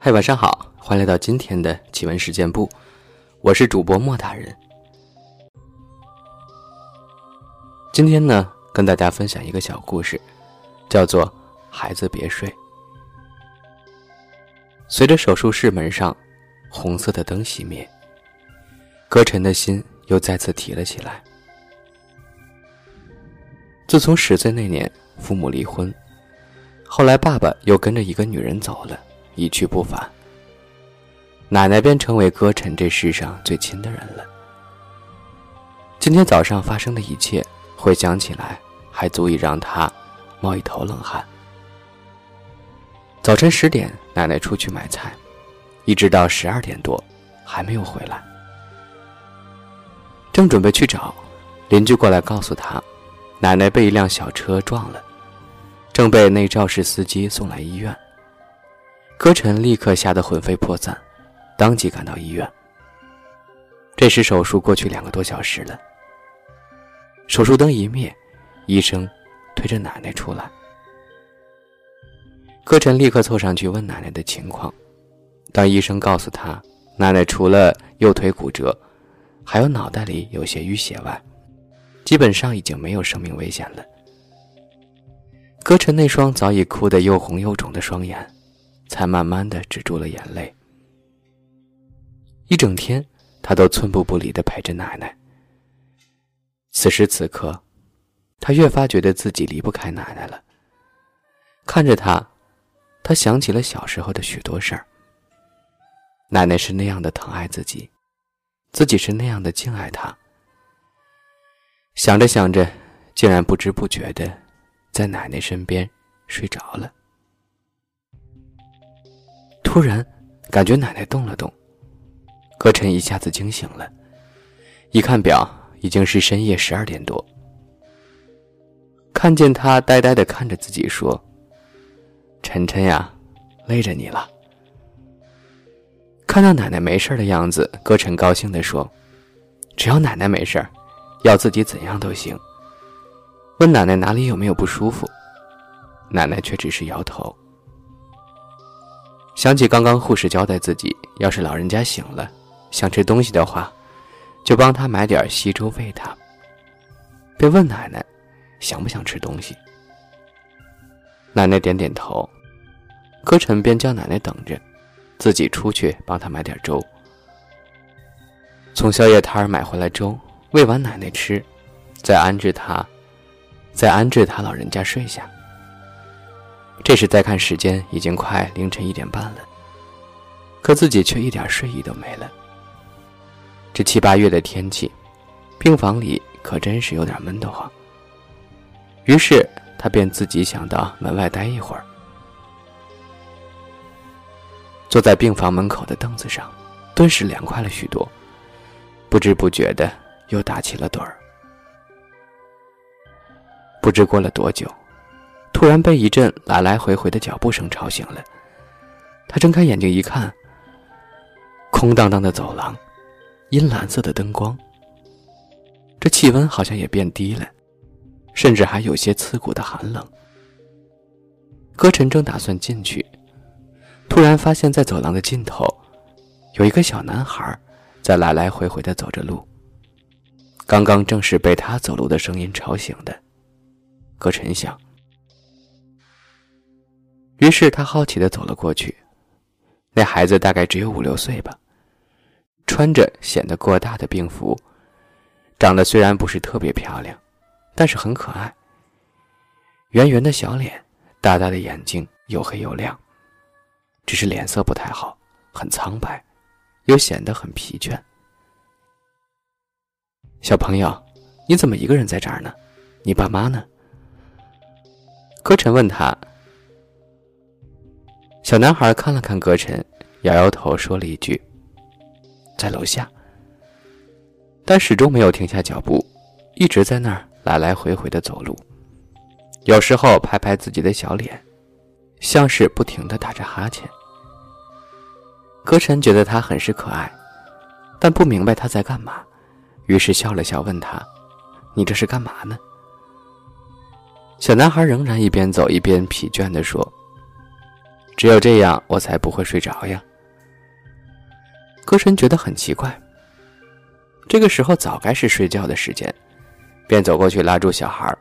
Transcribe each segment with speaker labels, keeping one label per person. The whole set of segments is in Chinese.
Speaker 1: 嗨，晚上好，欢迎来到今天的奇闻事件部，我是主播莫大人。今天呢，跟大家分享一个小故事，叫做《孩子别睡》。随着手术室门上红色的灯熄灭，歌晨的心又再次提了起来。自从十岁那年父母离婚，后来爸爸又跟着一个女人走了。一去不返，奶奶便成为歌晨这世上最亲的人了。今天早上发生的一切，回想起来，还足以让他冒一头冷汗。早晨十点，奶奶出去买菜，一直到十二点多，还没有回来。正准备去找，邻居过来告诉他，奶奶被一辆小车撞了，正被内肇事司机送来医院。歌晨立刻吓得魂飞魄散，当即赶到医院。这时手术过去两个多小时了。手术灯一灭，医生推着奶奶出来。歌晨立刻凑上去问奶奶的情况。当医生告诉他，奶奶除了右腿骨折，还有脑袋里有些淤血外，基本上已经没有生命危险了。歌晨那双早已哭得又红又肿的双眼。才慢慢的止住了眼泪。一整天，他都寸步不离的陪着奶奶。此时此刻，他越发觉得自己离不开奶奶了。看着他，他想起了小时候的许多事儿。奶奶是那样的疼爱自己，自己是那样的敬爱她。想着想着，竟然不知不觉的，在奶奶身边睡着了。突然，感觉奶奶动了动，歌晨一下子惊醒了，一看表，已经是深夜十二点多。看见他呆呆的看着自己，说：“晨晨呀，累着你了。”看到奶奶没事的样子，歌晨高兴的说：“只要奶奶没事要自己怎样都行。”问奶奶哪里有没有不舒服，奶奶却只是摇头。想起刚刚护士交代自己，要是老人家醒了，想吃东西的话，就帮他买点稀粥喂他。便问奶奶，想不想吃东西？奶奶点点头，歌晨便叫奶奶等着，自己出去帮他买点粥。从宵夜摊儿买回来粥，喂完奶奶吃，再安置他，再安置他老人家睡下。这时再看时间，已经快凌晨一点半了，可自己却一点睡意都没了。这七八月的天气，病房里可真是有点闷得慌。于是他便自己想到门外待一会儿，坐在病房门口的凳子上，顿时凉快了许多，不知不觉的又打起了盹儿。不知过了多久。突然被一阵来来回回的脚步声吵醒了，他睁开眼睛一看，空荡荡的走廊，阴蓝色的灯光，这气温好像也变低了，甚至还有些刺骨的寒冷。歌晨正打算进去，突然发现，在走廊的尽头，有一个小男孩在来来回回的走着路。刚刚正是被他走路的声音吵醒的，歌晨想。于是他好奇的走了过去，那孩子大概只有五六岁吧，穿着显得过大的病服，长得虽然不是特别漂亮，但是很可爱。圆圆的小脸，大大的眼睛，又黑又亮，只是脸色不太好，很苍白，又显得很疲倦。小朋友，你怎么一个人在这儿呢？你爸妈呢？柯晨问他。小男孩看了看歌晨，摇摇头，说了一句：“在楼下。”但始终没有停下脚步，一直在那儿来来回回的走路，有时候拍拍自己的小脸，像是不停的打着哈欠。歌晨觉得他很是可爱，但不明白他在干嘛，于是笑了笑，问他：“你这是干嘛呢？”小男孩仍然一边走一边疲倦地说。只有这样，我才不会睡着呀。歌神觉得很奇怪，这个时候早该是睡觉的时间，便走过去拉住小孩，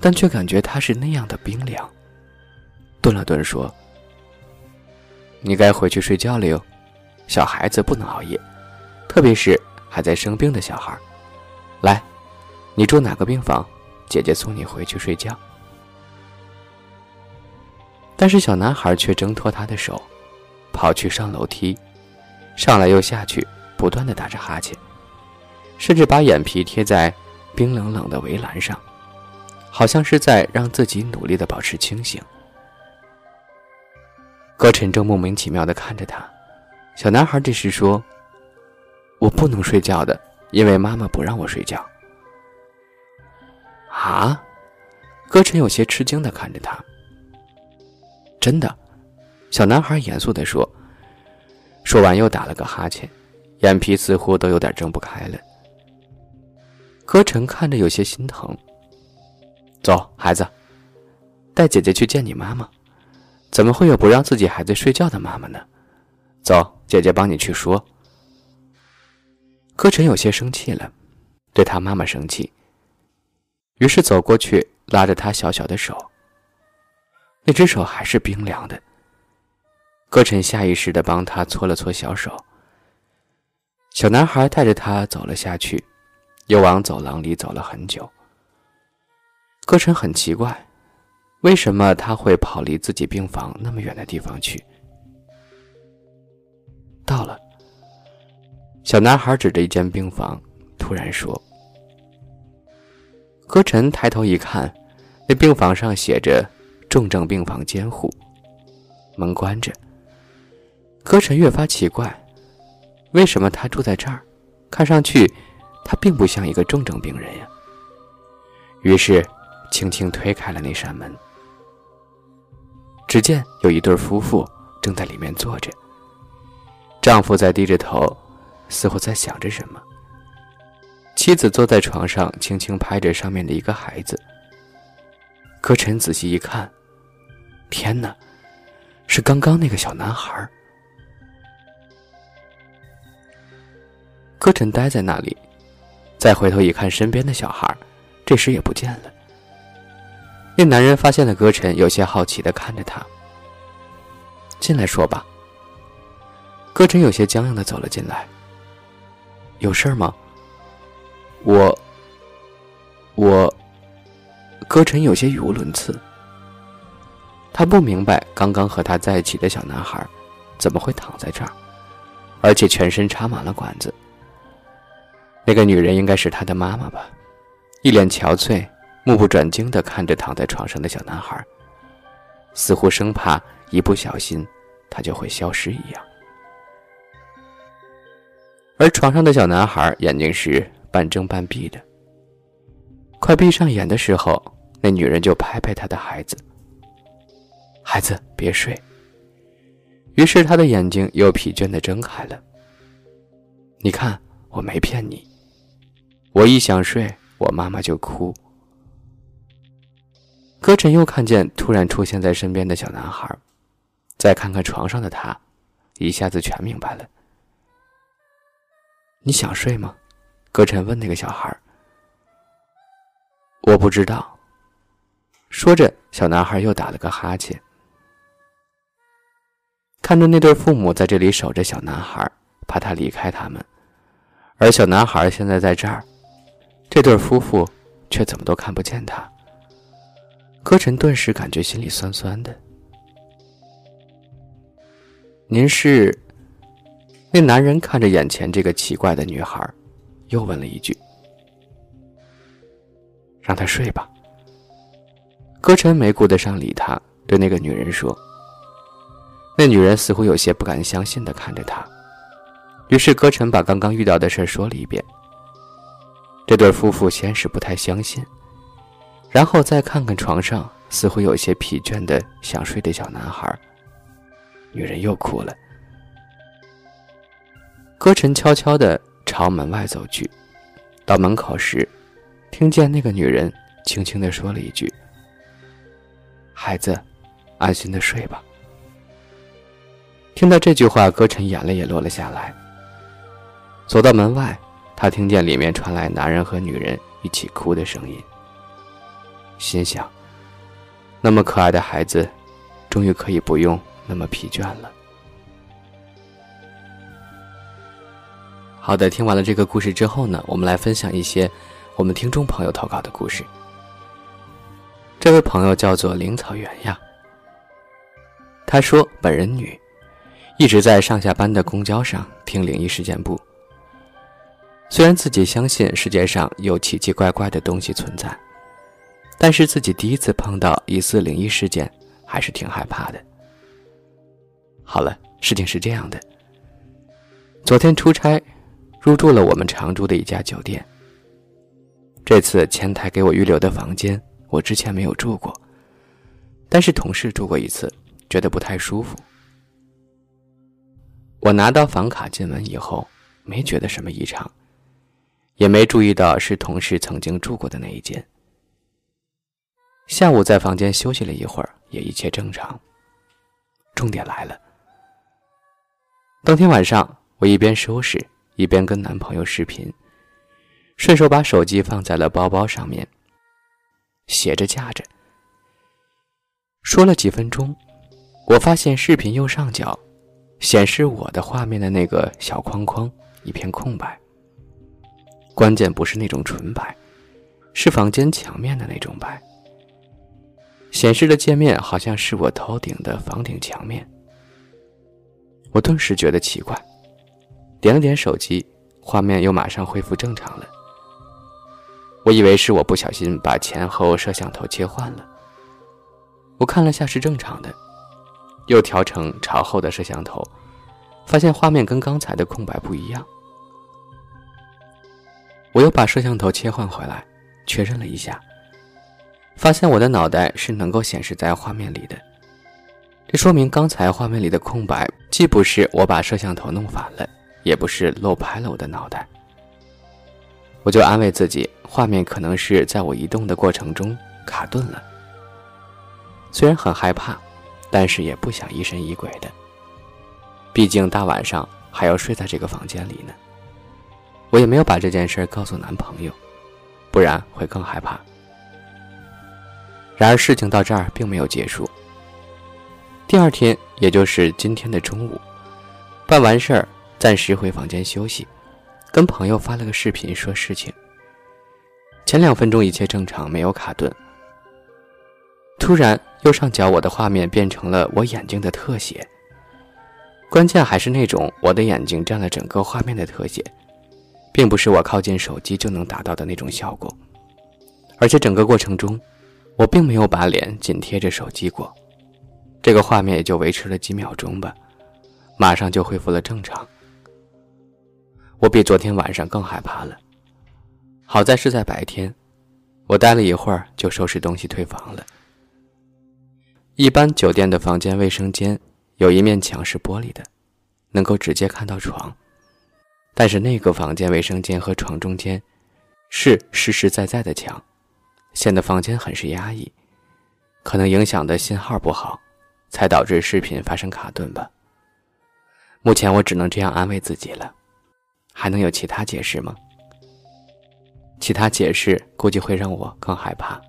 Speaker 1: 但却感觉他是那样的冰凉。顿了顿，说：“你该回去睡觉了哟，小孩子不能熬夜，特别是还在生病的小孩。来，你住哪个病房？姐姐送你回去睡觉。”但是小男孩却挣脱他的手，跑去上楼梯，上来又下去，不断的打着哈欠，甚至把眼皮贴在冰冷冷的围栏上，好像是在让自己努力的保持清醒。歌晨正莫名其妙的看着他，小男孩这时说：“我不能睡觉的，因为妈妈不让我睡觉。”啊！歌晨有些吃惊的看着他。真的，小男孩严肃地说。说完又打了个哈欠，眼皮似乎都有点睁不开了。柯晨看着有些心疼。走，孩子，带姐姐去见你妈妈。怎么会有不让自己孩子睡觉的妈妈呢？走，姐姐帮你去说。柯晨有些生气了，对他妈妈生气，于是走过去拉着他小小的手。那只手还是冰凉的。歌晨下意识的帮他搓了搓小手。小男孩带着他走了下去，又往走廊里走了很久。歌晨很奇怪，为什么他会跑离自己病房那么远的地方去？到了，小男孩指着一间病房，突然说：“歌晨，抬头一看，那病房上写着。”重症病房监护，门关着。柯晨越发奇怪，为什么他住在这儿？看上去，他并不像一个重症病人呀。于是，轻轻推开了那扇门。只见有一对夫妇正在里面坐着。丈夫在低着头，似乎在想着什么。妻子坐在床上，轻轻拍着上面的一个孩子。柯晨仔细一看。天哪，是刚刚那个小男孩。歌晨呆在那里，再回头一看，身边的小孩，这时也不见了。那男人发现了歌晨，有些好奇的看着他。进来说吧。歌晨有些僵硬的走了进来。有事吗？我，我，歌晨有些语无伦次。他不明白，刚刚和他在一起的小男孩，怎么会躺在这儿，而且全身插满了管子。那个女人应该是他的妈妈吧？一脸憔悴，目不转睛地看着躺在床上的小男孩，似乎生怕一不小心，他就会消失一样。而床上的小男孩眼睛是半睁半闭的，快闭上眼的时候，那女人就拍拍他的孩子。孩子，别睡。于是他的眼睛又疲倦的睁开了。你看，我没骗你。我一想睡，我妈妈就哭。歌晨又看见突然出现在身边的小男孩，再看看床上的他，一下子全明白了。你想睡吗？歌晨问那个小孩。我不知道。说着，小男孩又打了个哈欠。看着那对父母在这里守着小男孩，怕他离开他们，而小男孩现在在这儿，这对夫妇却怎么都看不见他。柯晨顿时感觉心里酸酸的。您是？那男人看着眼前这个奇怪的女孩，又问了一句：“让他睡吧。”柯晨没顾得上理他，对那个女人说。那女人似乎有些不敢相信的看着他，于是歌晨把刚刚遇到的事说了一遍。这对夫妇先是不太相信，然后再看看床上似乎有些疲倦的想睡的小男孩，女人又哭了。歌晨悄悄的朝门外走去，到门口时，听见那个女人轻轻的说了一句：“孩子，安心的睡吧。”听到这句话，歌晨眼泪也落了下来。走到门外，他听见里面传来男人和女人一起哭的声音，心想：那么可爱的孩子，终于可以不用那么疲倦了。好的，听完了这个故事之后呢，我们来分享一些我们听众朋友投稿的故事。这位朋友叫做灵草原呀，他说本人女，一直在上下班的公交上听灵异事件部。虽然自己相信世界上有奇奇怪怪的东西存在，但是自己第一次碰到疑似灵异事件，还是挺害怕的。好了，事情是这样的，昨天出差。入住了我们常住的一家酒店。这次前台给我预留的房间，我之前没有住过，但是同事住过一次，觉得不太舒服。我拿到房卡进门以后，没觉得什么异常，也没注意到是同事曾经住过的那一间。下午在房间休息了一会儿，也一切正常。重点来了，当天晚上我一边收拾。一边跟男朋友视频，顺手把手机放在了包包上面，斜着架着。说了几分钟，我发现视频右上角显示我的画面的那个小框框一片空白。关键不是那种纯白，是房间墙面的那种白。显示的界面好像是我头顶的房顶墙面。我顿时觉得奇怪。点了点手机，画面又马上恢复正常了。我以为是我不小心把前后摄像头切换了。我看了下是正常的，又调成朝后的摄像头，发现画面跟刚才的空白不一样。我又把摄像头切换回来，确认了一下，发现我的脑袋是能够显示在画面里的。这说明刚才画面里的空白，既不是我把摄像头弄反了。也不是漏拍了我的脑袋，我就安慰自己，画面可能是在我移动的过程中卡顿了。虽然很害怕，但是也不想疑神疑鬼的。毕竟大晚上还要睡在这个房间里呢。我也没有把这件事告诉男朋友，不然会更害怕。然而事情到这儿并没有结束。第二天，也就是今天的中午，办完事儿。暂时回房间休息，跟朋友发了个视频说事情。前两分钟一切正常，没有卡顿。突然右上角我的画面变成了我眼睛的特写，关键还是那种我的眼睛占了整个画面的特写，并不是我靠近手机就能达到的那种效果。而且整个过程中，我并没有把脸紧贴着手机过，这个画面也就维持了几秒钟吧，马上就恢复了正常。我比昨天晚上更害怕了。好在是在白天，我待了一会儿就收拾东西退房了。一般酒店的房间卫生间有一面墙是玻璃的，能够直接看到床，但是那个房间卫生间和床中间是实实在在的墙，显得房间很是压抑，可能影响的信号不好，才导致视频发生卡顿吧。目前我只能这样安慰自己了。还能有其他解释吗？其他解释估计会让我更害怕。